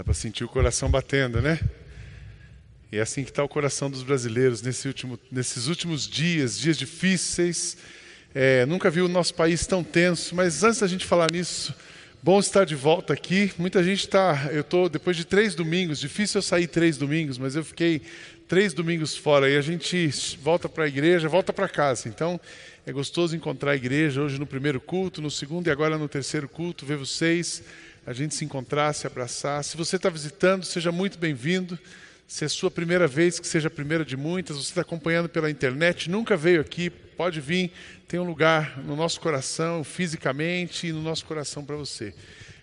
Dá para sentir o coração batendo, né? E é assim que está o coração dos brasileiros nesse último, nesses últimos dias, dias difíceis. É, nunca vi o nosso país tão tenso, mas antes da gente falar nisso, bom estar de volta aqui. Muita gente está. Eu estou, depois de três domingos, difícil eu sair três domingos, mas eu fiquei três domingos fora e a gente volta para a igreja, volta para casa. Então é gostoso encontrar a igreja hoje no primeiro culto, no segundo e agora no terceiro culto, ver vocês, a gente se encontrar, se abraçar. Se você está visitando, seja muito bem-vindo. Se é sua primeira vez, que seja a primeira de muitas, você está acompanhando pela internet, nunca veio aqui, pode vir, tem um lugar no nosso coração, fisicamente e no nosso coração para você.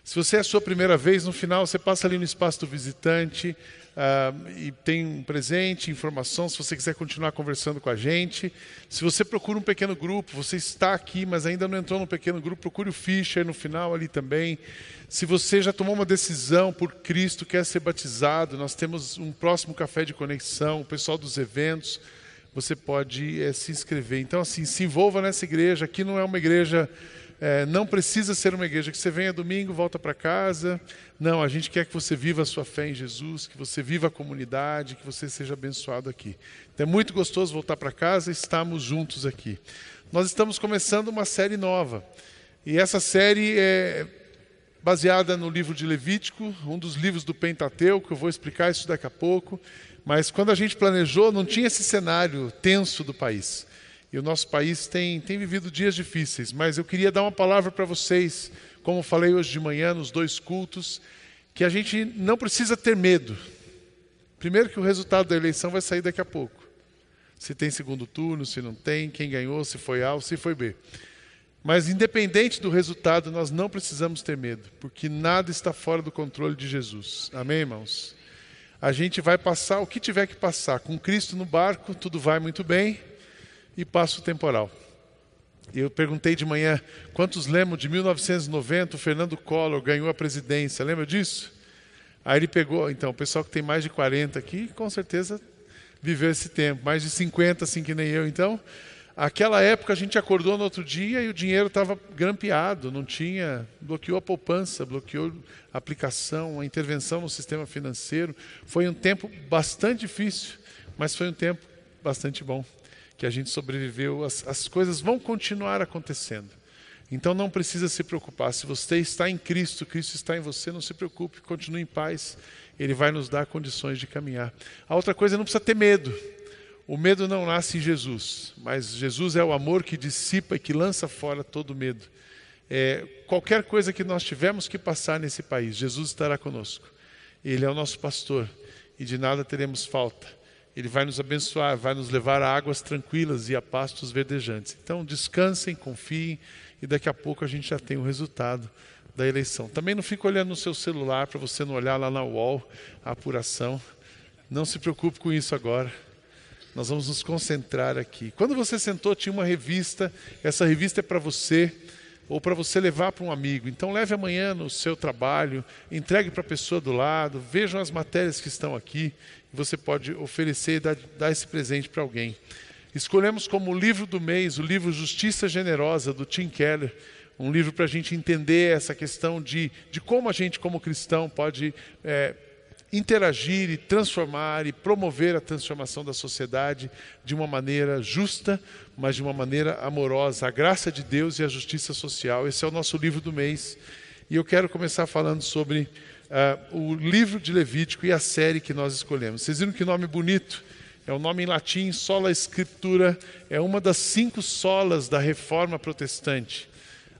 Se você é a sua primeira vez, no final você passa ali no espaço do visitante, Uh, e tem um presente, informação, se você quiser continuar conversando com a gente. Se você procura um pequeno grupo, você está aqui, mas ainda não entrou no pequeno grupo, procure o Fischer no final ali também. Se você já tomou uma decisão por Cristo, quer ser batizado, nós temos um próximo café de conexão, o pessoal dos eventos, você pode é, se inscrever. Então, assim, se envolva nessa igreja. Aqui não é uma igreja é, não precisa ser uma igreja que você venha domingo, volta para casa. Não, a gente quer que você viva a sua fé em Jesus, que você viva a comunidade, que você seja abençoado aqui. Então é muito gostoso voltar para casa e estarmos juntos aqui. Nós estamos começando uma série nova. E essa série é baseada no livro de Levítico, um dos livros do Pentateuco, eu vou explicar isso daqui a pouco. Mas quando a gente planejou, não tinha esse cenário tenso do país. E o nosso país tem, tem vivido dias difíceis, mas eu queria dar uma palavra para vocês, como falei hoje de manhã nos dois cultos, que a gente não precisa ter medo. Primeiro, que o resultado da eleição vai sair daqui a pouco. Se tem segundo turno, se não tem, quem ganhou, se foi A ou se foi B. Mas, independente do resultado, nós não precisamos ter medo, porque nada está fora do controle de Jesus. Amém, irmãos? A gente vai passar o que tiver que passar. Com Cristo no barco, tudo vai muito bem e passo temporal. Eu perguntei de manhã quantos lembram de 1990, o Fernando Collor ganhou a presidência, lembra disso? Aí ele pegou, então, o pessoal que tem mais de 40 aqui, com certeza viveu esse tempo, mais de 50, assim que nem eu. Então, aquela época a gente acordou no outro dia e o dinheiro estava grampeado, não tinha, bloqueou a poupança, bloqueou a aplicação, a intervenção no sistema financeiro. Foi um tempo bastante difícil, mas foi um tempo bastante bom que a gente sobreviveu, as, as coisas vão continuar acontecendo. Então não precisa se preocupar. Se você está em Cristo, Cristo está em você, não se preocupe, continue em paz. Ele vai nos dar condições de caminhar. A outra coisa, não precisa ter medo. O medo não nasce em Jesus, mas Jesus é o amor que dissipa e que lança fora todo medo. É, qualquer coisa que nós tivermos que passar nesse país, Jesus estará conosco. Ele é o nosso pastor e de nada teremos falta. Ele vai nos abençoar, vai nos levar a águas tranquilas e a pastos verdejantes. Então, descansem, confiem e daqui a pouco a gente já tem o resultado da eleição. Também não fique olhando no seu celular para você não olhar lá na UOL a apuração. Não se preocupe com isso agora. Nós vamos nos concentrar aqui. Quando você sentou, tinha uma revista. Essa revista é para você ou para você levar para um amigo. Então leve amanhã no seu trabalho, entregue para a pessoa do lado, vejam as matérias que estão aqui você pode oferecer e dar, dar esse presente para alguém. Escolhemos como livro do mês o livro Justiça Generosa, do Tim Keller, um livro para a gente entender essa questão de, de como a gente, como cristão, pode é, interagir e transformar e promover a transformação da sociedade de uma maneira justa, mas de uma maneira amorosa. A graça de Deus e a justiça social. Esse é o nosso livro do mês. E eu quero começar falando sobre uh, o livro de Levítico e a série que nós escolhemos. Vocês viram que nome bonito? É um nome em latim, sola escritura, é uma das cinco solas da reforma protestante.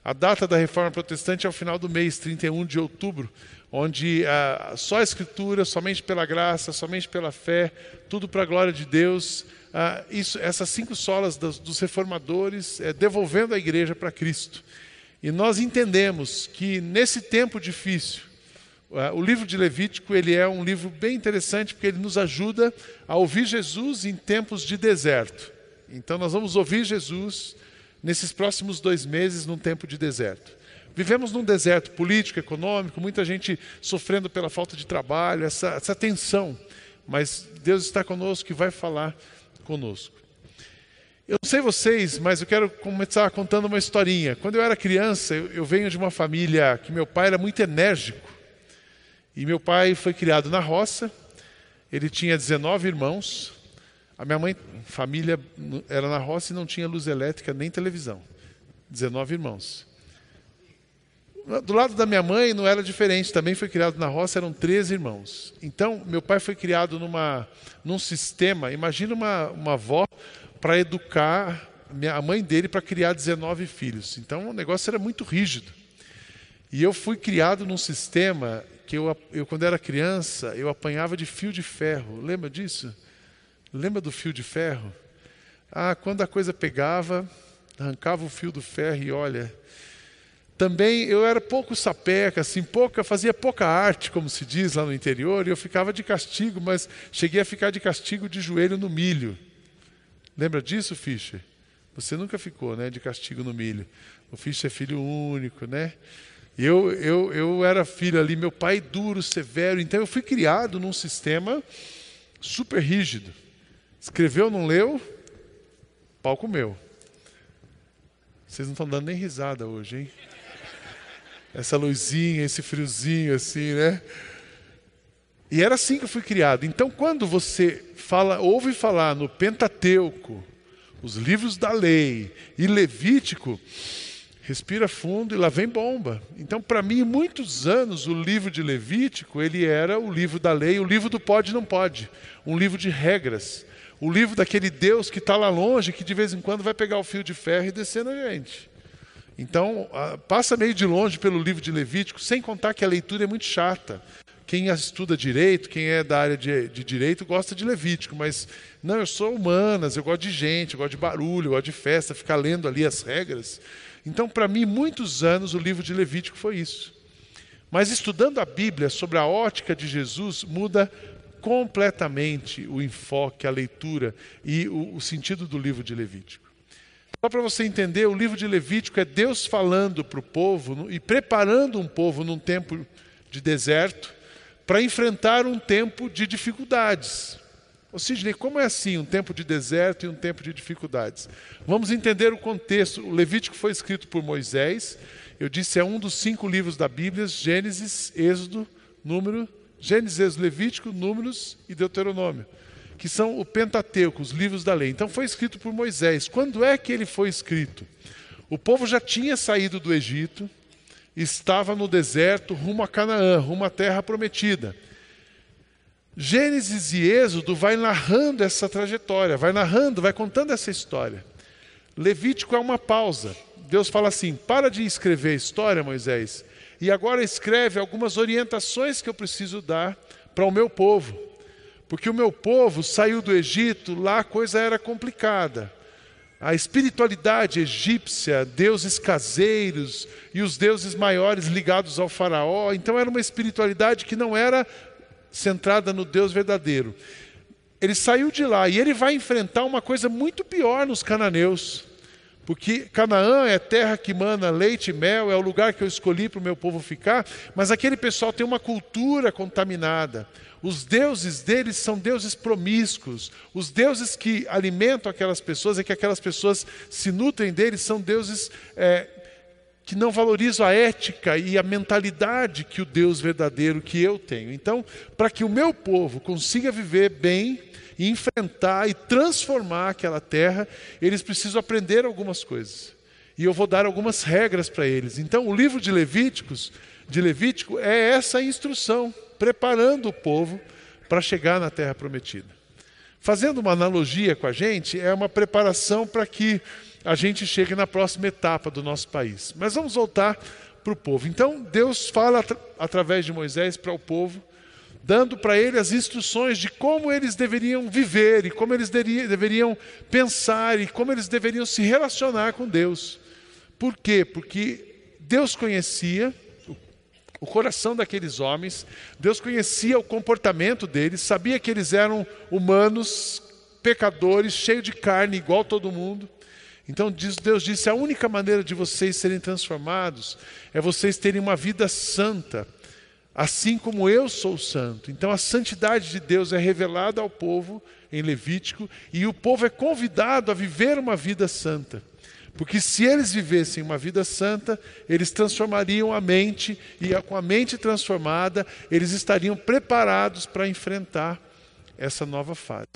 A data da reforma protestante é o final do mês, 31 de outubro, onde uh, só a escritura, somente pela graça, somente pela fé, tudo para a glória de Deus. Uh, isso, essas cinco solas dos, dos reformadores, é, devolvendo a igreja para Cristo. E nós entendemos que nesse tempo difícil, é, o livro de Levítico ele é um livro bem interessante porque ele nos ajuda a ouvir Jesus em tempos de deserto. Então nós vamos ouvir Jesus nesses próximos dois meses num tempo de deserto. Vivemos num deserto político, econômico, muita gente sofrendo pela falta de trabalho, essa, essa tensão. Mas Deus está conosco e vai falar conosco. Eu não sei vocês, mas eu quero começar contando uma historinha. Quando eu era criança, eu, eu venho de uma família que meu pai era muito enérgico. E meu pai foi criado na roça, ele tinha 19 irmãos. A minha mãe, família, era na roça e não tinha luz elétrica nem televisão. 19 irmãos. Do lado da minha mãe não era diferente, também foi criado na roça, eram 13 irmãos. Então, meu pai foi criado numa, num sistema, imagina uma, uma avó para educar a mãe dele para criar 19 filhos. Então, o negócio era muito rígido. E eu fui criado num sistema que eu, eu, quando era criança, eu apanhava de fio de ferro. Lembra disso? Lembra do fio de ferro? Ah, quando a coisa pegava, arrancava o fio do ferro e olha. Também eu era pouco sapeca, assim, pouca, fazia pouca arte, como se diz lá no interior, e eu ficava de castigo, mas cheguei a ficar de castigo de joelho no milho. Lembra disso, Fischer? Você nunca ficou, né, de castigo no milho. O Fischer é filho único, né? Eu, eu, eu era filho ali, meu pai duro, severo, então eu fui criado num sistema super rígido. Escreveu, não leu, pau comeu. Vocês não estão dando nem risada hoje, hein? Essa luzinha, esse friozinho assim, né? E era assim que eu fui criado. Então, quando você fala, ouve falar no Pentateuco, os livros da lei e Levítico, respira fundo e lá vem bomba. Então, para mim, muitos anos, o livro de Levítico, ele era o livro da lei, o livro do pode e não pode, um livro de regras, o livro daquele Deus que está lá longe, que de vez em quando vai pegar o fio de ferro e descer na gente. Então, passa meio de longe pelo livro de Levítico, sem contar que a leitura é muito chata. Quem estuda direito, quem é da área de, de, direito, gosta de Levítico, mas não, eu sou humanas, eu gosto de gente, eu gosto de barulho, eu gosto de festa, ficar lendo ali as regras. Então, para mim, muitos anos o livro de Levítico foi isso. Mas estudando a Bíblia sobre a ótica de Jesus, muda completamente o enfoque, a leitura e o, o sentido do livro de Levítico. Só para você entender, o livro de Levítico é Deus falando para o povo e preparando um povo num tempo de deserto para enfrentar um tempo de dificuldades. Ou seja, como é assim, um tempo de deserto e um tempo de dificuldades? Vamos entender o contexto. O Levítico foi escrito por Moisés. Eu disse, é um dos cinco livros da Bíblia: Gênesis, Êxodo, Número, Gênesis, Levítico, Números e Deuteronômio, que são o Pentateuco, os livros da lei. Então foi escrito por Moisés. Quando é que ele foi escrito? O povo já tinha saído do Egito, estava no deserto rumo a Canaã, rumo à terra prometida. Gênesis e Êxodo vai narrando essa trajetória, vai narrando, vai contando essa história. Levítico é uma pausa. Deus fala assim: para de escrever a história, Moisés, e agora escreve algumas orientações que eu preciso dar para o meu povo. Porque o meu povo saiu do Egito, lá a coisa era complicada. A espiritualidade egípcia, deuses caseiros e os deuses maiores ligados ao faraó, então era uma espiritualidade que não era centrada no Deus verdadeiro. Ele saiu de lá e ele vai enfrentar uma coisa muito pior nos cananeus. Porque Canaã é terra que mana leite e mel, é o lugar que eu escolhi para o meu povo ficar, mas aquele pessoal tem uma cultura contaminada. Os deuses deles são deuses promíscuos. Os deuses que alimentam aquelas pessoas e que aquelas pessoas se nutrem deles são deuses é, que não valorizam a ética e a mentalidade que o Deus verdadeiro que eu tenho. Então, para que o meu povo consiga viver bem e enfrentar e transformar aquela terra, eles precisam aprender algumas coisas. E eu vou dar algumas regras para eles. Então, o livro de Levíticos, de Levítico é essa instrução, preparando o povo para chegar na terra prometida. Fazendo uma analogia com a gente, é uma preparação para que a gente chegue na próxima etapa do nosso país. Mas vamos voltar para o povo. Então, Deus fala através de Moisés para o povo, dando para ele as instruções de como eles deveriam viver e como eles deveriam pensar e como eles deveriam se relacionar com Deus. Por quê? Porque Deus conhecia o coração daqueles homens, Deus conhecia o comportamento deles, sabia que eles eram humanos, pecadores, cheios de carne, igual todo mundo. Então Deus disse: a única maneira de vocês serem transformados é vocês terem uma vida santa, assim como eu sou santo. Então a santidade de Deus é revelada ao povo em Levítico e o povo é convidado a viver uma vida santa. Porque se eles vivessem uma vida santa, eles transformariam a mente, e com a mente transformada, eles estariam preparados para enfrentar essa nova fase.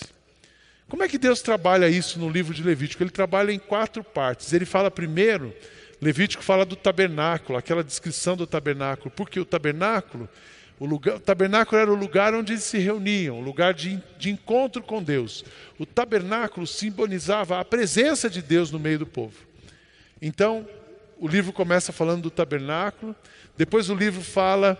Como é que Deus trabalha isso no livro de Levítico? Ele trabalha em quatro partes. Ele fala primeiro, Levítico fala do tabernáculo, aquela descrição do tabernáculo, porque o tabernáculo o, lugar, o, tabernáculo era o lugar onde eles se reuniam, o lugar de, de encontro com Deus. O tabernáculo simbolizava a presença de Deus no meio do povo. Então, o livro começa falando do tabernáculo, depois o livro fala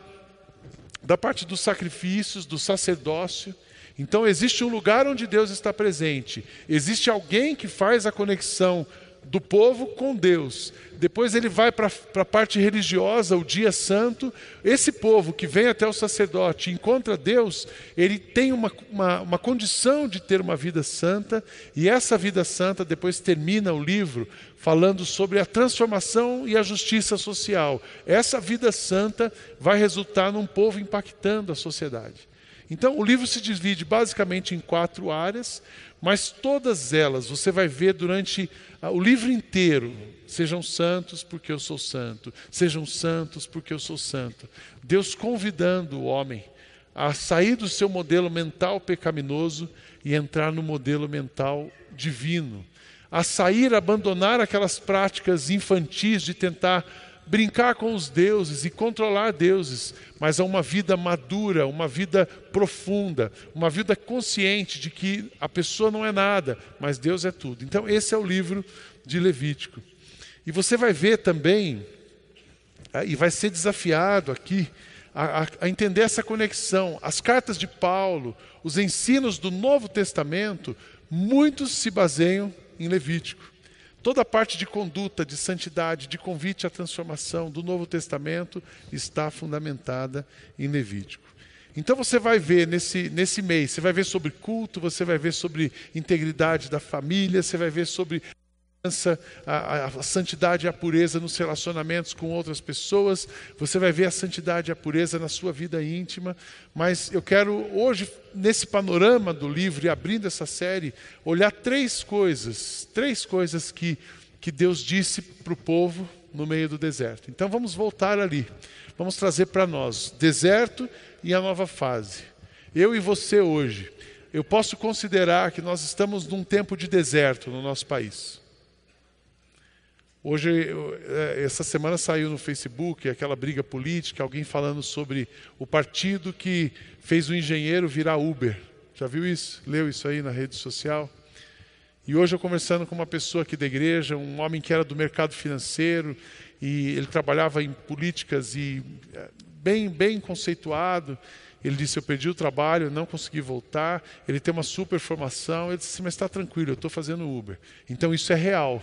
da parte dos sacrifícios, do sacerdócio. Então, existe um lugar onde Deus está presente, existe alguém que faz a conexão do povo com Deus. Depois ele vai para a parte religiosa, o dia santo. Esse povo que vem até o sacerdote encontra Deus, ele tem uma, uma, uma condição de ter uma vida santa, e essa vida santa depois termina o livro falando sobre a transformação e a justiça social. Essa vida santa vai resultar num povo impactando a sociedade. Então, o livro se divide basicamente em quatro áreas, mas todas elas você vai ver durante ah, o livro inteiro. Sejam santos porque eu sou santo, sejam santos porque eu sou santo. Deus convidando o homem a sair do seu modelo mental pecaminoso e entrar no modelo mental divino. A sair, abandonar aquelas práticas infantis de tentar brincar com os deuses e controlar deuses, mas a uma vida madura, uma vida profunda, uma vida consciente de que a pessoa não é nada, mas Deus é tudo. Então, esse é o livro de Levítico. E você vai ver também, ah, e vai ser desafiado aqui, a, a, entender essa conexão. As cartas de Paulo, os ensinos do Novo Testamento, muitos se baseiam em Levítico. Toda a parte de conduta, de santidade, de convite à transformação do Novo Testamento está fundamentada em Levítico. Então você vai ver nesse, nesse mês, você vai ver sobre culto, você vai ver sobre integridade da família, você vai ver sobre a, a, santidade e a pureza nos relacionamentos com outras pessoas, você vai ver a santidade e a pureza na sua vida íntima. Mas eu quero hoje, nesse panorama do livro e abrindo essa série, olhar três coisas, três coisas que, que Deus disse para o povo no meio do deserto. Então vamos voltar ali, vamos trazer para nós deserto e a nova fase. Eu e você hoje, eu posso considerar que nós estamos num tempo de deserto no nosso país. Hoje, é, essa semana saiu no Facebook aquela briga política, alguém falando sobre o partido que fez o engenheiro virar Uber. Já viu isso? Leu isso aí na rede social? E hoje eu conversando com uma pessoa aqui da igreja, um homem que era do mercado financeiro e ele trabalhava em políticas e é, bem bem conceituado. Ele disse: Eu perdi o trabalho, não consegui voltar. Ele tem uma super formação. Ele disse: Mas está tranquilo, eu estou fazendo Uber. Então isso é real.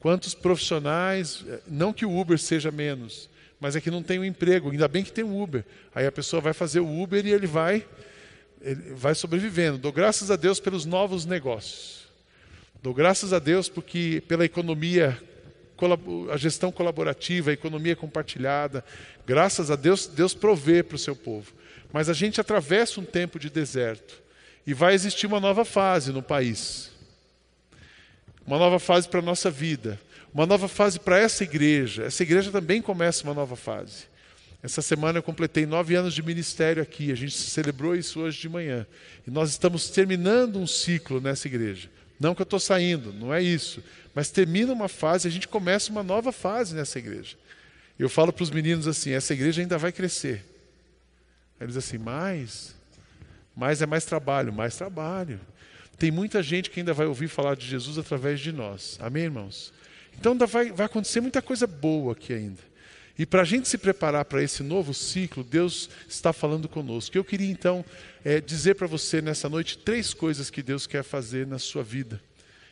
Quantos profissionais, não que o Uber seja menos, mas é que não tem um emprego, ainda bem que tem um Uber. Aí a pessoa vai fazer o Uber e ele vai, ele vai sobrevivendo. Dou graças a Deus pelos novos negócios. Dou graças a Deus porque pela economia, a gestão colaborativa, a economia compartilhada. Graças a Deus, Deus provê para o seu povo. Mas a gente atravessa um tempo de deserto e vai existir uma nova fase no país uma nova fase para a nossa vida, uma nova fase para essa igreja. Essa igreja também começa uma nova fase. Essa semana eu completei nove anos de ministério aqui, a gente celebrou isso hoje de manhã. E nós estamos terminando um ciclo nessa igreja. Não que eu estou saindo, não é isso. Mas termina uma fase, a gente começa uma nova fase nessa igreja. Eu falo para os meninos assim: essa igreja ainda vai crescer. Eles assim, mais? Mais é mais trabalho, mais trabalho. Tem muita gente que ainda vai ouvir falar de Jesus através de nós. Amém, irmãos? Então vai, vai acontecer muita coisa boa aqui ainda. E para a gente se preparar para esse novo ciclo, Deus está falando conosco. Eu queria então é, dizer para você nessa noite três coisas que Deus quer fazer na sua vida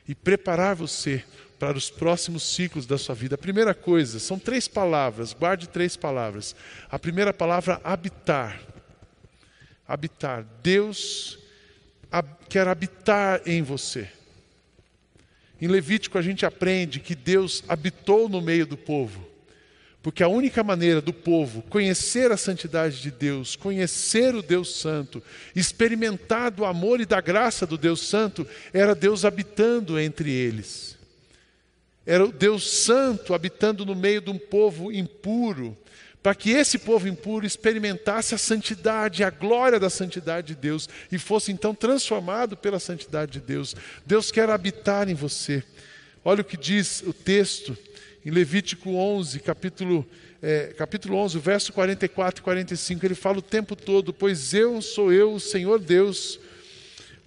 e preparar você para os próximos ciclos da sua vida. A primeira coisa, são três palavras, guarde três palavras. A primeira palavra, habitar. Habitar. Deus quer habitar em você. Em Levítico a gente aprende que Deus habitou no meio do povo, porque a única maneira do povo conhecer a santidade de Deus, conhecer o Deus Santo, experimentar do amor e da graça do Deus Santo, era Deus habitando entre eles. Era o Deus Santo habitando no meio de um povo impuro, para que esse povo impuro experimentasse a santidade, a glória da santidade de Deus e fosse então transformado pela santidade de Deus. Deus quer habitar em você. Olha o que diz o texto em Levítico 11, capítulo, é, capítulo 11, verso 44 e 45. Ele fala o tempo todo: Pois eu sou eu, o Senhor Deus,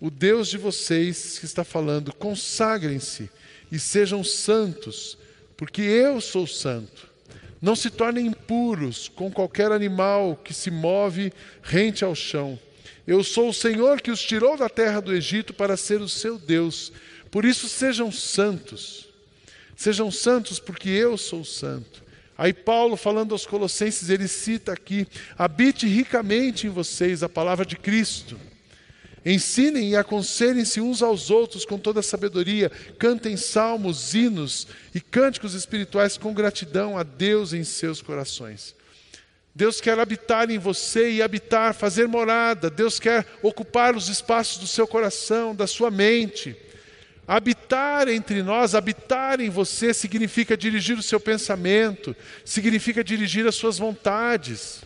o Deus de vocês, que está falando, consagrem-se e sejam santos, porque eu sou santo. Não se tornem impuros com qualquer animal que se move rente ao chão. Eu sou o Senhor que os tirou da terra do Egito para ser o seu Deus. Por isso sejam santos. Sejam santos, porque eu sou santo. Aí Paulo, falando aos Colossenses, ele cita aqui: habite ricamente em vocês a palavra de Cristo. Ensinem e aconselhem-se uns aos outros com toda a sabedoria, cantem salmos, hinos e cânticos espirituais com gratidão a Deus em seus corações. Deus quer habitar em você e habitar, fazer morada. Deus quer ocupar os espaços do seu coração, da sua mente. Habitar entre nós, habitar em você, significa dirigir o seu pensamento, significa dirigir as suas vontades.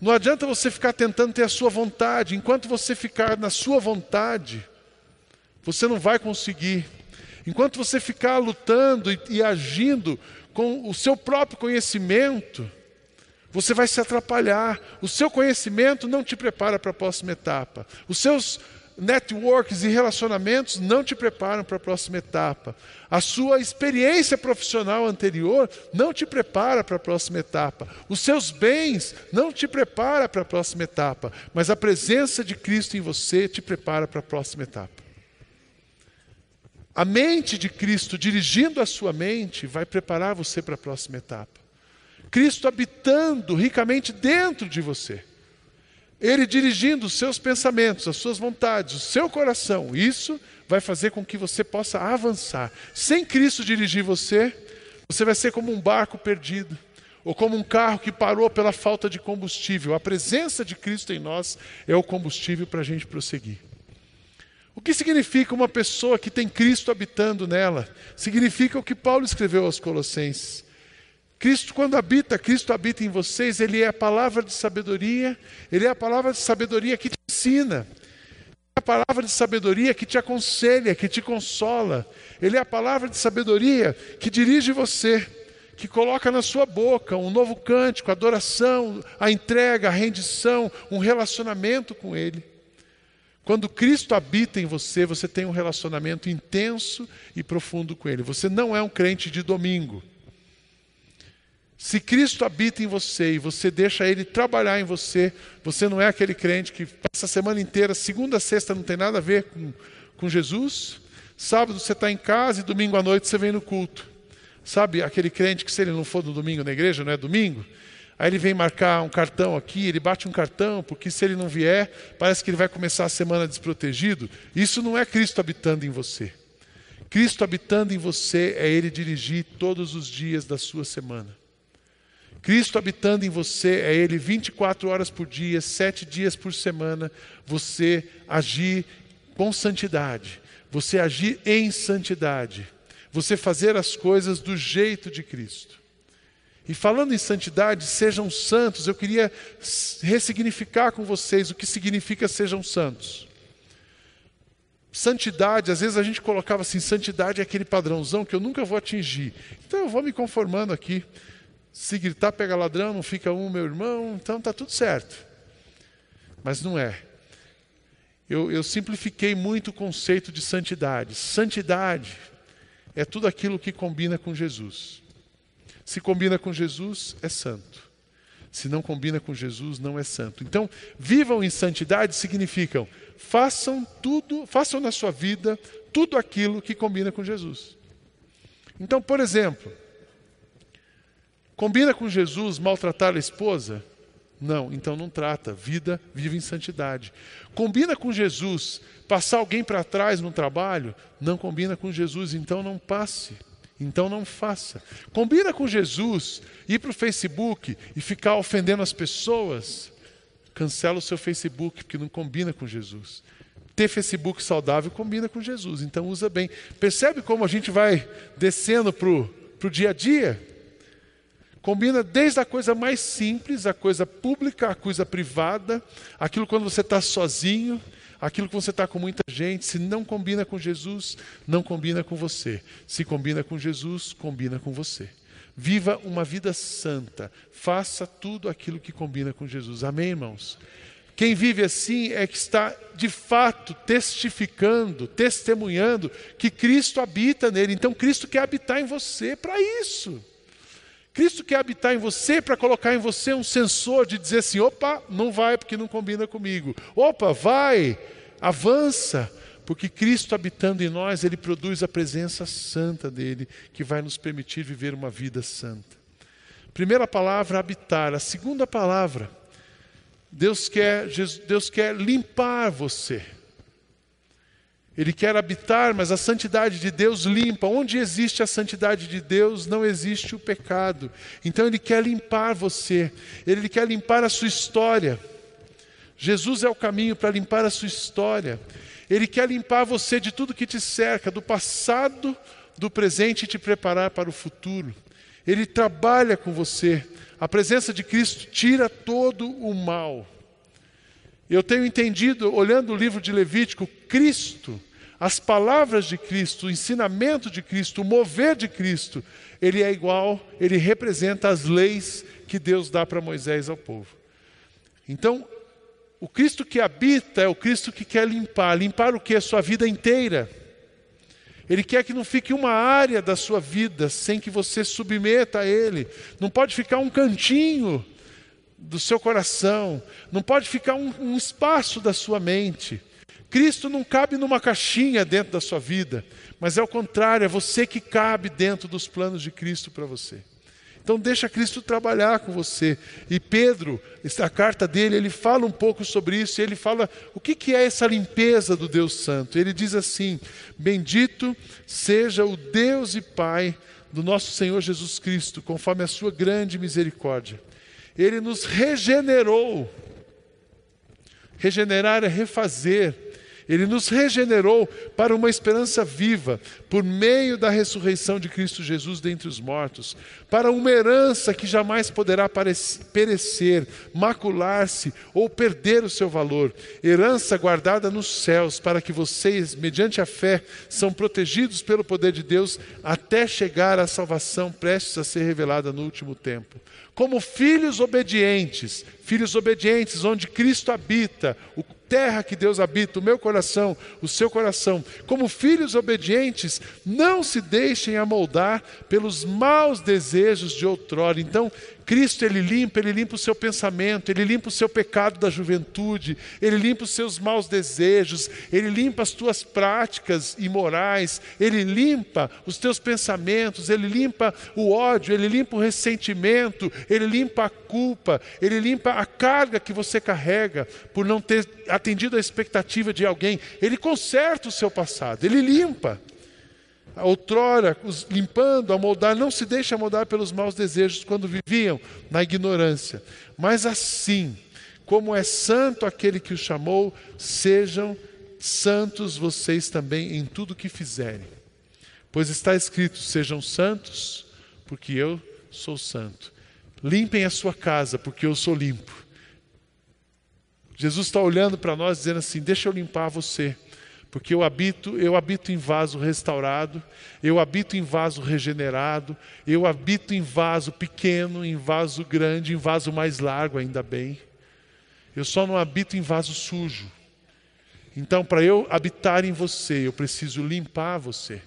Não adianta você ficar tentando ter a sua vontade. Enquanto você ficar na sua vontade, você não vai conseguir. Enquanto você ficar lutando e, e agindo com o seu próprio conhecimento, você vai se atrapalhar. O seu conhecimento não te prepara para a próxima etapa. Os seus networks e relacionamentos não te preparam para a próxima etapa. A sua experiência profissional anterior não te prepara para a próxima etapa. Os seus bens não te prepara para a próxima etapa, mas a presença de Cristo em você te prepara para a próxima etapa. A mente de Cristo dirigindo a sua mente vai preparar você para a próxima etapa. Cristo habitando ricamente dentro de você. Ele dirigindo os seus pensamentos, as suas vontades, o seu coração, isso vai fazer com que você possa avançar. Sem Cristo dirigir você, você vai ser como um barco perdido, ou como um carro que parou pela falta de combustível. A presença de Cristo em nós é o combustível para a gente prosseguir. O que significa uma pessoa que tem Cristo habitando nela? Significa o que Paulo escreveu aos Colossenses. Cristo, quando habita, Cristo habita em vocês, Ele é a palavra de sabedoria, Ele é a palavra de sabedoria que te ensina, é a palavra de sabedoria que te aconselha, que te consola, Ele é a palavra de sabedoria que dirige você, que coloca na sua boca um novo cântico, a adoração, a entrega, a rendição, um relacionamento com Ele. Quando Cristo habita em você, você tem um relacionamento intenso e profundo com Ele. Você não é um crente de domingo. Se Cristo habita em você e você deixa Ele trabalhar em você, você não é aquele crente que passa a semana inteira, segunda sexta não tem nada a ver com, com Jesus, sábado você está em casa e domingo à noite você vem no culto. Sabe aquele crente que se ele não for no domingo na igreja, não é domingo? Aí ele vem marcar um cartão aqui, ele bate um cartão, porque se ele não vier, parece que ele vai começar a semana desprotegido. Isso não é Cristo habitando em você. Cristo habitando em você é Ele dirigir todos os dias da sua semana. Cristo habitando em você é Ele 24 horas por dia, sete dias por semana, você agir com santidade, você agir em santidade, você fazer as coisas do jeito de Cristo. E falando em santidade, sejam santos, eu queria ressignificar com vocês o que significa sejam santos. Santidade, às vezes a gente colocava assim: santidade é aquele padrãozão que eu nunca vou atingir. Então eu vou me conformando aqui. Se gritar, pega ladrão, não fica um, meu irmão, então está tudo certo. Mas não é. Eu, eu simplifiquei muito o conceito de santidade. Santidade é tudo aquilo que combina com Jesus. Se combina com Jesus, é santo. Se não combina com Jesus, não é santo. Então, vivam em santidade significam façam tudo, façam na sua vida tudo aquilo que combina com Jesus. Então, por exemplo, Combina com Jesus maltratar a esposa? Não, então não trata. Vida, vive em santidade. Combina com Jesus passar alguém para trás no trabalho? Não combina com Jesus, então não passe. Então não faça. Combina com Jesus ir para o Facebook e ficar ofendendo as pessoas? Cancela o seu Facebook, porque não combina com Jesus. ter Facebook saudável combina com Jesus, então usa bem. Percebe como a gente vai descendo para o dia a dia? Combina desde a coisa mais simples, a coisa pública, a coisa privada, aquilo quando você está sozinho, aquilo que você está com muita gente. Se não combina com Jesus, não combina com você. Se combina com Jesus, combina com você. Viva uma vida santa. Faça tudo aquilo que combina com Jesus. Amém, irmãos? Quem vive assim é que está de fato testificando, testemunhando que Cristo habita nele. Então Cristo quer habitar em você para isso. Cristo quer habitar em você para colocar em você um sensor de dizer assim: opa, não vai porque não combina comigo. Opa, vai, avança, porque Cristo habitando em nós, Ele produz a presença santa dele, que vai nos permitir viver uma vida santa. Primeira palavra, habitar. A segunda palavra, Deus quer, Deus quer limpar você. Ele quer habitar, mas a santidade de Deus limpa. Onde existe a santidade de Deus, não existe o pecado. Então Ele quer limpar você, Ele quer limpar a sua história. Jesus é o caminho para limpar a sua história. Ele quer limpar você de tudo que te cerca, do passado, do presente e te preparar para o futuro. Ele trabalha com você. A presença de Cristo tira todo o mal. Eu tenho entendido, olhando o livro de Levítico, Cristo, as palavras de Cristo, o ensinamento de Cristo, o mover de Cristo, ele é igual, ele representa as leis que Deus dá para Moisés ao povo. Então, o Cristo que habita é o Cristo que quer limpar. Limpar o que? A sua vida inteira. Ele quer que não fique uma área da sua vida sem que você submeta a Ele. Não pode ficar um cantinho do seu coração. Não pode ficar um, um espaço da sua mente. Cristo não cabe numa caixinha dentro da sua vida, mas é o contrário, é você que cabe dentro dos planos de Cristo para você. Então deixa Cristo trabalhar com você. E Pedro, a carta dele, ele fala um pouco sobre isso. ele fala o que, que é essa limpeza do Deus Santo. Ele diz assim: Bendito seja o Deus e Pai do nosso Senhor Jesus Cristo, conforme a sua grande misericórdia. Ele nos regenerou. Regenerar é refazer ele nos regenerou para uma esperança viva, por meio da ressurreição de Cristo Jesus dentre os mortos, para uma herança que jamais poderá perecer, macular-se ou perder o seu valor, herança guardada nos céus, para que vocês, mediante a fé, são protegidos pelo poder de Deus até chegar à salvação prestes a ser revelada no último tempo. Como filhos obedientes, filhos obedientes, onde Cristo habita, o terra que Deus habita, o meu coração, o seu coração. Como filhos obedientes, não se deixem amoldar pelos maus desejos de outrora. Então, Cristo ele limpa, ele limpa o seu pensamento, ele limpa o seu pecado da juventude, ele limpa os seus maus desejos, ele limpa as tuas práticas imorais, ele limpa os teus pensamentos, ele limpa o ódio, ele limpa o ressentimento, ele limpa a culpa, ele limpa a carga que você carrega por não ter atendido a expectativa de alguém, ele conserta o seu passado, ele limpa outrora, os limpando, a moldar, não se deixa moldar pelos maus desejos quando viviam na ignorância. Mas assim, como é santo aquele que o chamou, sejam santos vocês também em tudo que fizerem. Pois está escrito: sejam santos, porque eu sou santo. Limpem a sua casa, porque eu sou limpo. Jesus está olhando para nós dizendo assim: deixa eu limpar você porque eu habito, eu habito em vaso restaurado, eu habito em vaso regenerado, eu habito em vaso pequeno, em vaso grande, em vaso mais largo, ainda bem. Eu só não habito em vaso sujo. Então, para eu habitar em você, eu preciso limpar você.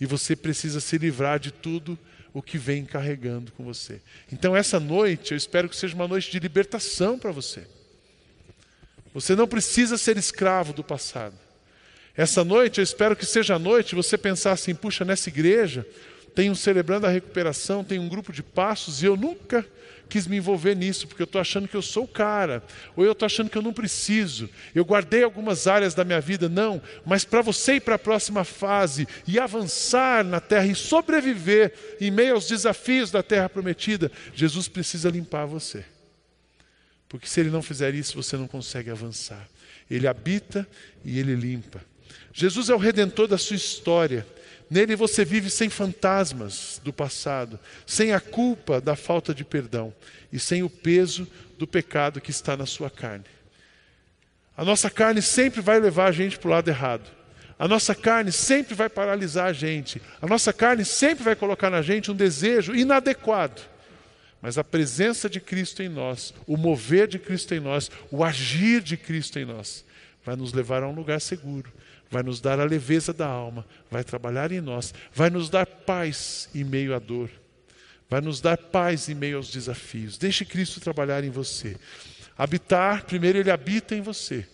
E você precisa se livrar de tudo o que vem carregando com você. Então, essa noite, eu espero que seja uma noite de libertação para você. Você não precisa ser escravo do passado. Essa noite, eu espero que seja a noite, você pensar assim: puxa, nessa igreja tem um celebrando a recuperação, tem um grupo de passos, e eu nunca quis me envolver nisso, porque eu estou achando que eu sou o cara, ou eu estou achando que eu não preciso. Eu guardei algumas áreas da minha vida, não, mas para você ir para a próxima fase e avançar na terra e sobreviver em meio aos desafios da terra prometida, Jesus precisa limpar você. Porque se ele não fizer isso, você não consegue avançar. Ele habita e ele limpa. Jesus é o redentor da sua história. Nele você vive sem fantasmas do passado, sem a culpa da falta de perdão e sem o peso do pecado que está na sua carne. A nossa carne sempre vai levar a gente para o lado errado. A nossa carne sempre vai paralisar a gente. A nossa carne sempre vai colocar na gente um desejo inadequado. Mas a presença de Cristo em nós, o mover de Cristo em nós, o agir de Cristo em nós, vai nos levar a um lugar seguro, vai nos dar a leveza da alma, vai trabalhar em nós, vai nos dar paz em meio à dor, vai nos dar paz em meio aos desafios. Deixe Cristo trabalhar em você. Habitar, primeiro, Ele habita em você.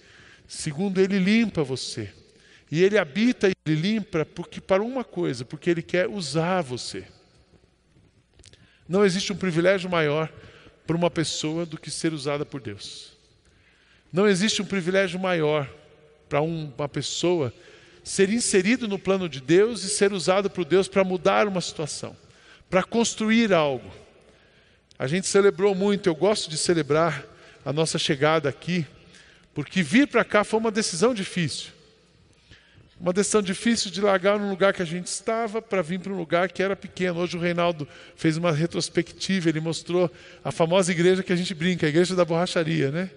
Segundo, Ele limpa você. E Ele habita e Ele limpa porque, para uma coisa, porque Ele quer usar você. Não existe um privilégio maior para uma pessoa do que ser usada por Deus. Não existe um privilégio maior para uma pessoa ser inserido no plano de Deus e ser usado por Deus para mudar uma situação, para construir algo. A gente celebrou muito, eu gosto de celebrar a nossa chegada aqui, porque vir para cá foi uma decisão difícil. Uma decisão difícil de largar no lugar que a gente estava para vir para um lugar que era pequeno. Hoje o Reinaldo fez uma retrospectiva, ele mostrou a famosa igreja que a gente brinca, a igreja da borracharia, né?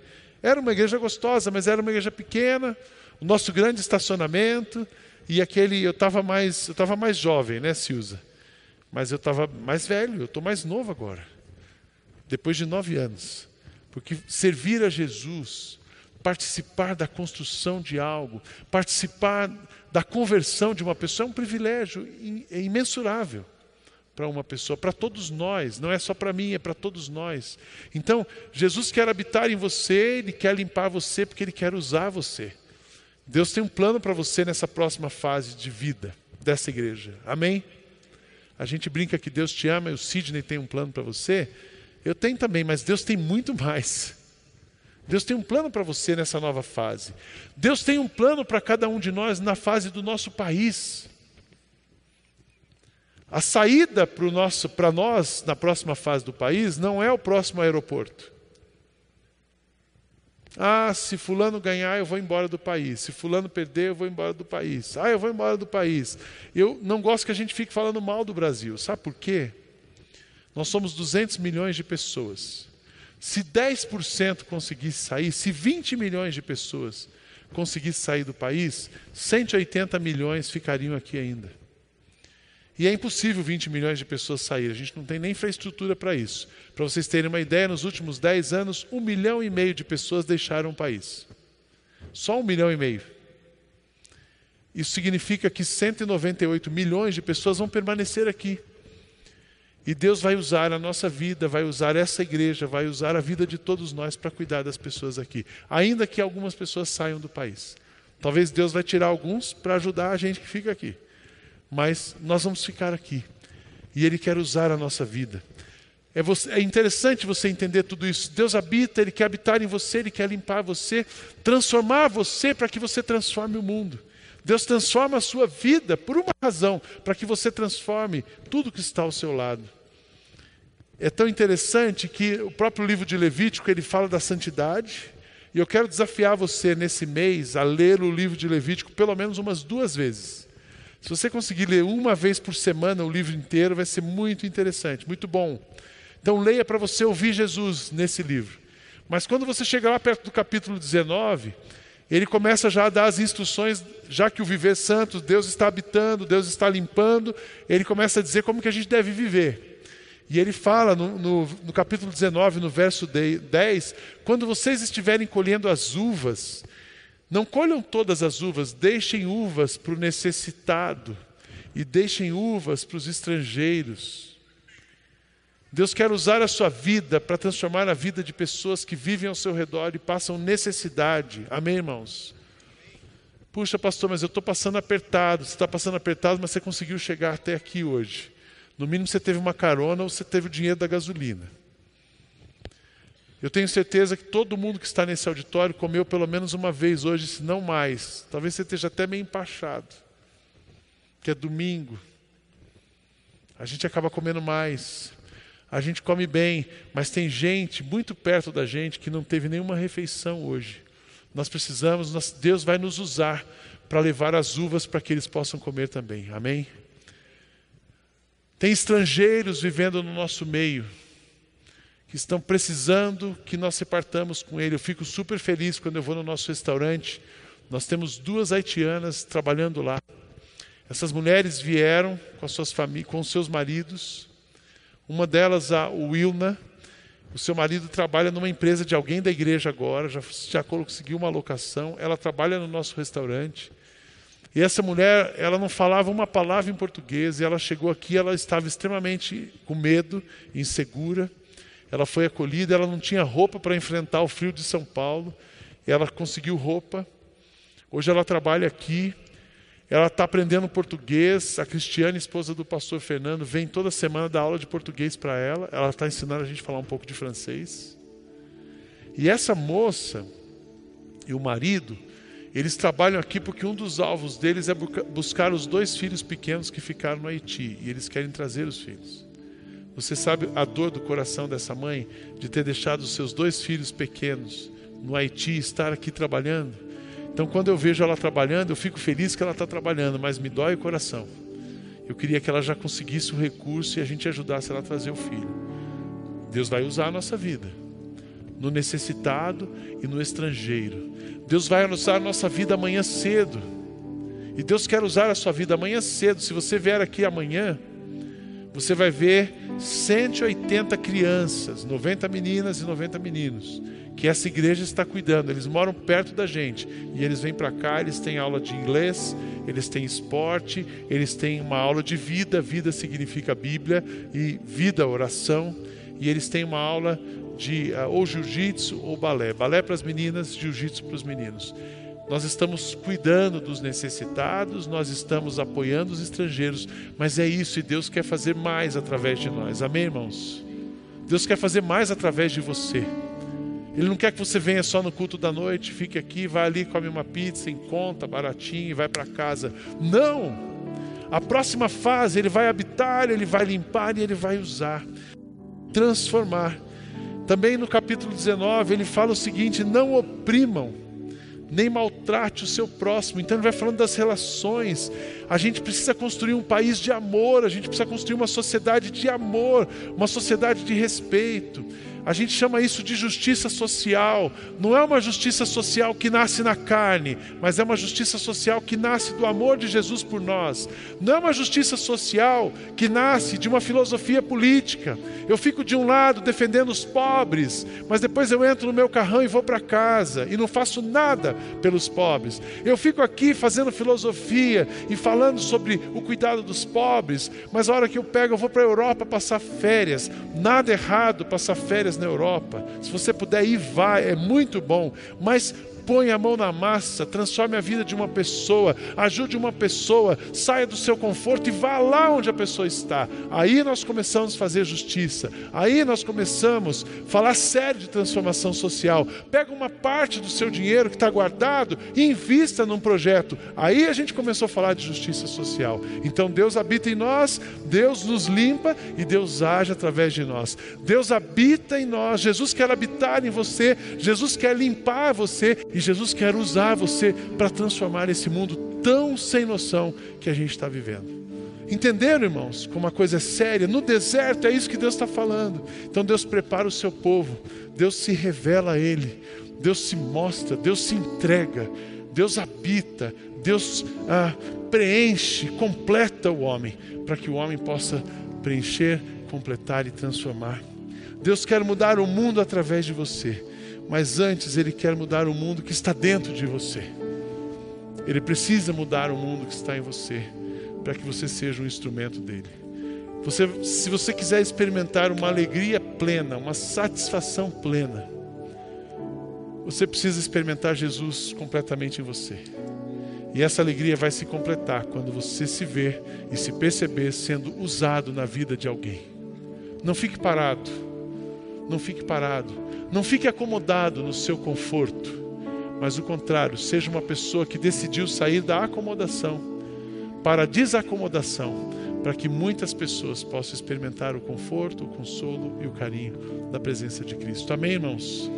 Era uma igreja gostosa, mas era uma igreja pequena, o nosso grande estacionamento e aquele eu estava mais eu estava mais jovem, né, Silza? Mas eu estava mais velho, eu estou mais novo agora, depois de nove anos, porque servir a Jesus, participar da construção de algo, participar da conversão de uma pessoa é um privilégio é imensurável para uma pessoa, para todos nós, não é só para mim, é para todos nós. Então, Jesus quer habitar em você, Ele quer limpar você, porque Ele quer usar você. Deus tem um plano para você nessa próxima fase de vida dessa igreja. Amém? A gente brinca que Deus te ama e o Sidney tem um plano para você. Eu tenho também, mas Deus tem muito mais. Deus tem um plano para você nessa nova fase. Deus tem um plano para cada um de nós na fase do nosso país. A saída para nós na próxima fase do país não é o próximo aeroporto. Ah, se fulano ganhar, eu vou embora do país. Se fulano perder, eu vou embora do país. Ah, eu vou embora do país. Eu não gosto que a gente fique falando mal do Brasil. Sabe por quê? Nós somos 200 milhões de pessoas. Se 10% conseguisse sair, se 20 milhões de pessoas conseguissem sair do país, 180 milhões ficariam aqui ainda. E é impossível 20 milhões de pessoas saírem, a gente não tem nem infraestrutura para isso. Para vocês terem uma ideia, nos últimos 10 anos, um milhão e meio de pessoas deixaram o país. Só um milhão e meio. Isso significa que 198 milhões de pessoas vão permanecer aqui. E Deus vai usar a nossa vida, vai usar essa igreja, vai usar a vida de todos nós para cuidar das pessoas aqui. Ainda que algumas pessoas saiam do país. Talvez Deus vai tirar alguns para ajudar a gente que fica aqui mas nós vamos ficar aqui. E Ele quer usar a nossa vida. É, você, é, interessante você entender tudo isso. Deus habita, Ele quer habitar em você, Ele quer limpar você, transformar você para que você transforme o mundo. Deus transforma a sua vida por uma razão, para que você transforme tudo que está ao seu lado. É tão interessante que o próprio livro de Levítico ele fala da santidade, e eu quero desafiar você nesse mês a ler o livro de Levítico pelo menos umas duas vezes. Se você conseguir ler uma vez por semana o livro inteiro, vai ser muito interessante, muito bom. Então leia para você ouvir Jesus nesse livro. Mas quando você chegar lá perto do capítulo 19, ele começa já a dar as instruções, já que o viver santo, Deus está habitando, Deus está limpando, ele começa a dizer como que a gente deve viver. E ele fala no, no, no capítulo 19, no verso 10, quando vocês estiverem colhendo as uvas, não colham todas as uvas, deixem uvas para o necessitado e deixem uvas para os estrangeiros. Deus quer usar a sua vida para transformar a vida de pessoas que vivem ao seu redor e passam necessidade. Amém, irmãos? Puxa, pastor, mas eu estou passando apertado. Você está passando apertado, mas você conseguiu chegar até aqui hoje. No mínimo você teve uma carona ou você teve o dinheiro da gasolina. Eu tenho certeza que todo mundo que está nesse auditório comeu pelo menos uma vez hoje, se não mais. Talvez você esteja até meio empachado. Que é domingo. A gente acaba comendo mais. A gente come bem, mas tem gente muito perto da gente que não teve nenhuma refeição hoje. Nós precisamos, nós, Deus vai nos usar para levar as uvas para que eles possam comer também. Amém? Tem estrangeiros vivendo no nosso meio que estão precisando que nós repartamos com ele. Eu fico super feliz quando eu vou no nosso restaurante. Nós temos duas haitianas trabalhando lá. Essas mulheres vieram com as suas famílias, com seus maridos. Uma delas, a Wilna, o seu marido trabalha numa empresa de alguém da igreja agora, já, já conseguiu uma locação. Ela trabalha no nosso restaurante. E essa mulher, ela não falava uma palavra em português, e ela chegou aqui, ela estava extremamente com medo, insegura. Ela foi acolhida, ela não tinha roupa para enfrentar o frio de São Paulo. Ela conseguiu roupa. Hoje ela trabalha aqui. Ela está aprendendo português. A Cristiane, esposa do pastor Fernando, vem toda semana dar aula de português para ela. Ela está ensinando a gente a falar um pouco de francês. E essa moça e o marido, eles trabalham aqui porque um dos alvos deles é buscar os dois filhos pequenos que ficaram no Haiti. E eles querem trazer os filhos. Você sabe a dor do coração dessa mãe de ter deixado os seus dois filhos pequenos no Haiti e estar aqui trabalhando? Então, quando eu vejo ela trabalhando, eu fico feliz que ela está trabalhando, mas me dói o coração. Eu queria que ela já conseguisse o recurso e a gente ajudasse ela a trazer o filho. Deus vai usar a nossa vida, no necessitado e no estrangeiro. Deus vai usar a nossa vida amanhã cedo. E Deus quer usar a sua vida amanhã cedo. Se você vier aqui amanhã, você vai ver 180 crianças, 90 meninas e 90 meninos, que essa igreja está cuidando. Eles moram perto da gente e eles vêm para cá, eles têm aula de inglês, eles têm esporte, eles têm uma aula de vida. Vida significa Bíblia e vida, oração. E eles têm uma aula de uh, ou jiu-jitsu ou balé. Balé para as meninas, jiu-jitsu para os meninos. Nós estamos cuidando dos necessitados, nós estamos apoiando os estrangeiros, mas é isso e Deus quer fazer mais através de nós. Amém, irmãos? Deus quer fazer mais através de você. Ele não quer que você venha só no culto da noite, fique aqui, vá ali, come uma pizza em conta, baratinho e vai para casa. Não! A próxima fase, ele vai habitar, ele vai limpar e ele vai usar, transformar. Também no capítulo 19, ele fala o seguinte: não oprimam nem maltrate o seu próximo. Então ele vai falando das relações. A gente precisa construir um país de amor, a gente precisa construir uma sociedade de amor, uma sociedade de respeito. A gente chama isso de justiça social. Não é uma justiça social que nasce na carne, mas é uma justiça social que nasce do amor de Jesus por nós. Não é uma justiça social que nasce de uma filosofia política. Eu fico de um lado defendendo os pobres, mas depois eu entro no meu carrão e vou para casa e não faço nada pelos pobres. Eu fico aqui fazendo filosofia e falando sobre o cuidado dos pobres, mas a hora que eu pego, eu vou para a Europa passar férias. Nada errado passar férias na Europa. Se você puder ir, vá, é muito bom. Mas põe a mão na massa, transforme a vida de uma pessoa, ajude uma pessoa, saia do seu conforto e vá lá onde a pessoa está. Aí nós começamos a fazer justiça, aí nós começamos a falar sério de transformação social. Pega uma parte do seu dinheiro que está guardado e invista num projeto. Aí a gente começou a falar de justiça social. Então Deus habita em nós, Deus nos limpa e Deus age através de nós. Deus habita em nós, Jesus quer habitar em você, Jesus quer limpar você e Jesus quer usar você para transformar esse mundo tão sem noção que a gente está vivendo. Entenderam, irmãos, como uma coisa é séria? No deserto é isso que Deus está falando. Então Deus prepara o seu povo, Deus se revela a Ele, Deus se mostra, Deus se entrega, Deus habita, Deus ah, preenche, completa o homem, para que o homem possa preencher, completar e transformar. Deus quer mudar o mundo através de você mas antes Ele quer mudar o mundo que está dentro de você. Ele precisa mudar o mundo que está em você, para que você seja um instrumento dele. Você, se você quiser experimentar uma alegria plena, uma satisfação plena, você precisa experimentar Jesus completamente em você. E essa alegria vai se completar quando você se ver e se perceber sendo usado na vida de alguém. Não fique parado. Não fique parado não fique acomodado no seu conforto, mas o contrário, seja uma pessoa que decidiu sair da acomodação para a desacomodação, para que muitas pessoas possam experimentar o conforto, o consolo e o carinho da presença de Cristo. Amém, irmãos?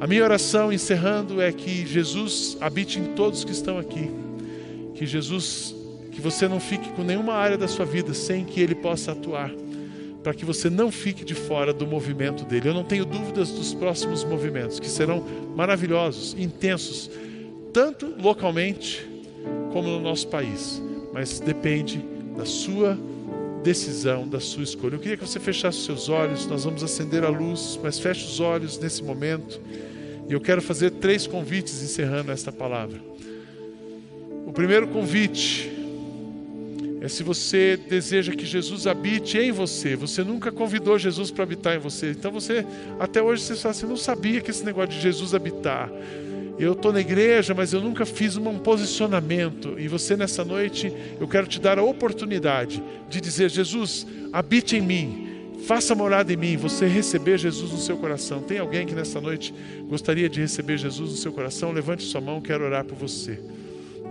A minha oração, encerrando, é que Jesus habite em todos que estão aqui. Que Jesus, que você não fique com nenhuma área da sua vida sem que Ele possa atuar, para que você não fique de fora do movimento dele. Eu não tenho dúvidas dos próximos movimentos, que serão maravilhosos, intensos, tanto localmente como no nosso país, mas depende da sua decisão, da sua escolha. Eu queria que você fechasse os seus olhos, nós vamos acender a luz, mas feche os olhos nesse momento. E eu quero fazer três convites encerrando esta palavra. O primeiro convite é se você deseja que Jesus habite em você. Você nunca convidou Jesus para habitar em você. Então você, até hoje, você fala assim, não sabia que esse negócio de Jesus habitar. Eu estou na igreja, mas eu nunca fiz um posicionamento. E você, nessa noite, eu quero te dar a oportunidade de dizer: Jesus, habite em mim Faça morada em mim, você receber Jesus no seu coração. Tem alguém que nessa noite gostaria de receber Jesus no seu coração? Levante sua mão, quero orar por você.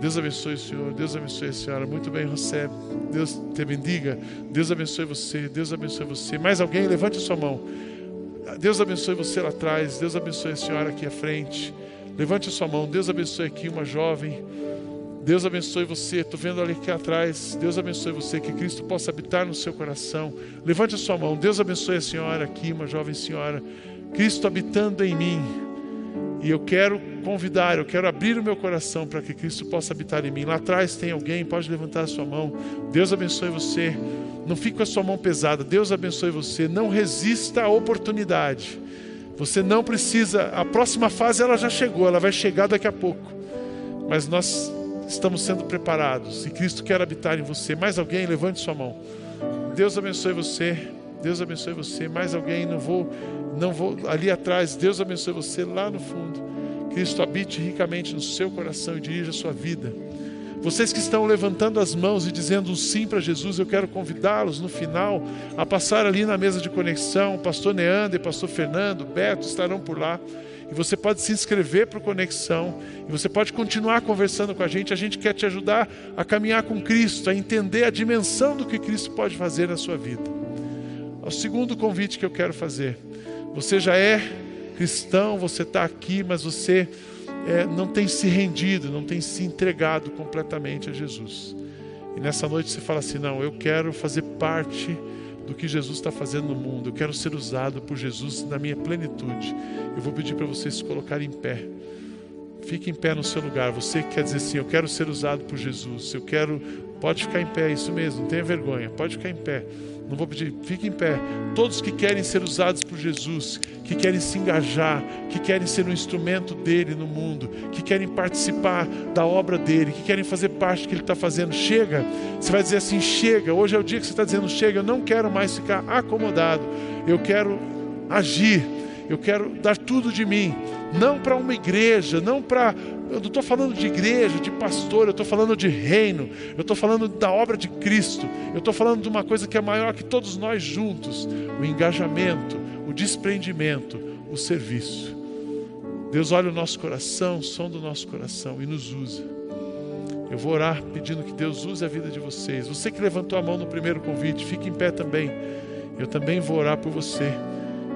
Deus abençoe o Senhor, Deus abençoe a senhora. Muito bem, recebe. Deus te bendiga. Deus abençoe você, Deus abençoe você. Mais alguém? Levante sua mão. Deus abençoe você lá atrás, Deus abençoe a senhora aqui à frente. Levante sua mão. Deus abençoe aqui uma jovem. Deus abençoe você. Estou vendo ali aqui atrás. Deus abençoe você. Que Cristo possa habitar no seu coração. Levante a sua mão. Deus abençoe a senhora aqui, uma jovem senhora. Cristo habitando em mim. E eu quero convidar, eu quero abrir o meu coração para que Cristo possa habitar em mim. Lá atrás tem alguém, pode levantar a sua mão. Deus abençoe você. Não fique com a sua mão pesada. Deus abençoe você. Não resista à oportunidade. Você não precisa. A próxima fase ela já chegou, ela vai chegar daqui a pouco. Mas nós estamos sendo preparados e Cristo quer habitar em você. Mais alguém, levante sua mão. Deus abençoe você. Deus abençoe você. Mais alguém, não vou, não vou ali atrás. Deus abençoe você lá no fundo. Cristo habite ricamente no seu coração e dirija a sua vida. Vocês que estão levantando as mãos e dizendo um sim para Jesus, eu quero convidá-los no final a passar ali na mesa de conexão. Pastor Neander, pastor Fernando, Beto estarão por lá. E você pode se inscrever para o Conexão. E você pode continuar conversando com a gente. A gente quer te ajudar a caminhar com Cristo, a entender a dimensão do que Cristo pode fazer na sua vida. O segundo convite que eu quero fazer. Você já é cristão, você está aqui, mas você é, não tem se rendido, não tem se entregado completamente a Jesus. E nessa noite você fala assim: não, eu quero fazer parte do que Jesus está fazendo no mundo. Eu quero ser usado por Jesus na minha plenitude. Eu vou pedir para vocês se colocarem em pé. Fique em pé no seu lugar. Você que quer dizer assim, eu quero ser usado por Jesus. Eu quero. Pode ficar em pé, isso mesmo, não tenha vergonha. Pode ficar em pé. Não vou pedir, fique em pé. Todos que querem ser usados por Jesus, que querem se engajar, que querem ser um instrumento dele no mundo, que querem participar da obra dele, que querem fazer parte do que ele está fazendo, chega. Você vai dizer assim: chega. Hoje é o dia que você está dizendo: chega. Eu não quero mais ficar acomodado. Eu quero agir. Eu quero dar tudo de mim, não para uma igreja, não para eu não estou falando de igreja, de pastor, eu estou falando de reino, eu estou falando da obra de Cristo, eu estou falando de uma coisa que é maior que todos nós juntos: o engajamento, o desprendimento, o serviço. Deus olha o nosso coração, o som do nosso coração e nos usa. Eu vou orar pedindo que Deus use a vida de vocês. Você que levantou a mão no primeiro convite, fique em pé também. Eu também vou orar por você.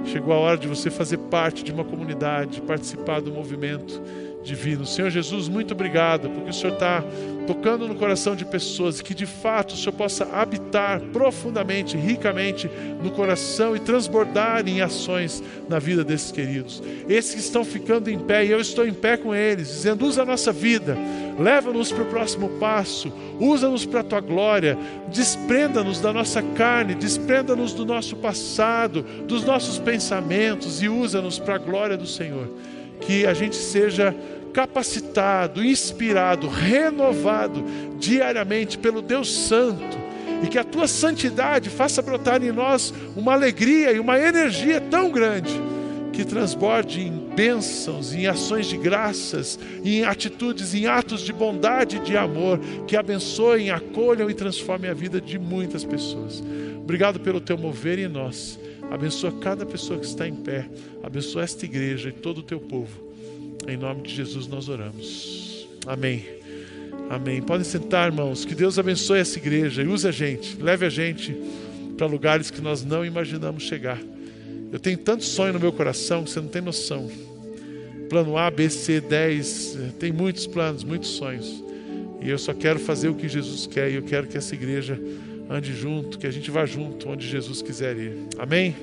Chegou a hora de você fazer parte de uma comunidade, participar do movimento divino. Senhor Jesus, muito obrigado, porque o Senhor está tocando no coração de pessoas que de fato o Senhor possa habitar profundamente, ricamente no coração e transbordar em ações na vida desses queridos. Esses que estão ficando em pé, e eu estou em pé com eles, dizendo: usa a nossa vida, leva-nos para o próximo passo, usa-nos para a tua glória, desprenda-nos da nossa carne, desprenda-nos do nosso passado, dos nossos pensamentos e usa-nos para a glória do Senhor que a gente seja capacitado, inspirado, renovado diariamente pelo Deus Santo e que a tua santidade faça brotar em nós uma alegria e uma energia tão grande que transborde em bênçãos, em ações de graças, em atitudes, em atos de bondade e de amor, que abençoem, acolham e transformem a vida de muitas pessoas. Obrigado pelo teu mover em nós. Abençoa cada pessoa que está em pé. Abençoa esta igreja e todo o teu povo. Em nome de Jesus nós oramos. Amém. Amém. Podem sentar, irmãos. Que Deus abençoe essa igreja e use a gente, leve a gente para lugares que nós não imaginamos chegar. Eu tenho tanto sonho no meu coração que você não tem noção. Plano A, B, C, 10, tem muitos planos, muitos sonhos. E eu só quero fazer o que Jesus quer e eu quero que essa igreja ande junto, que a gente vá junto onde Jesus quiser ir. Amém?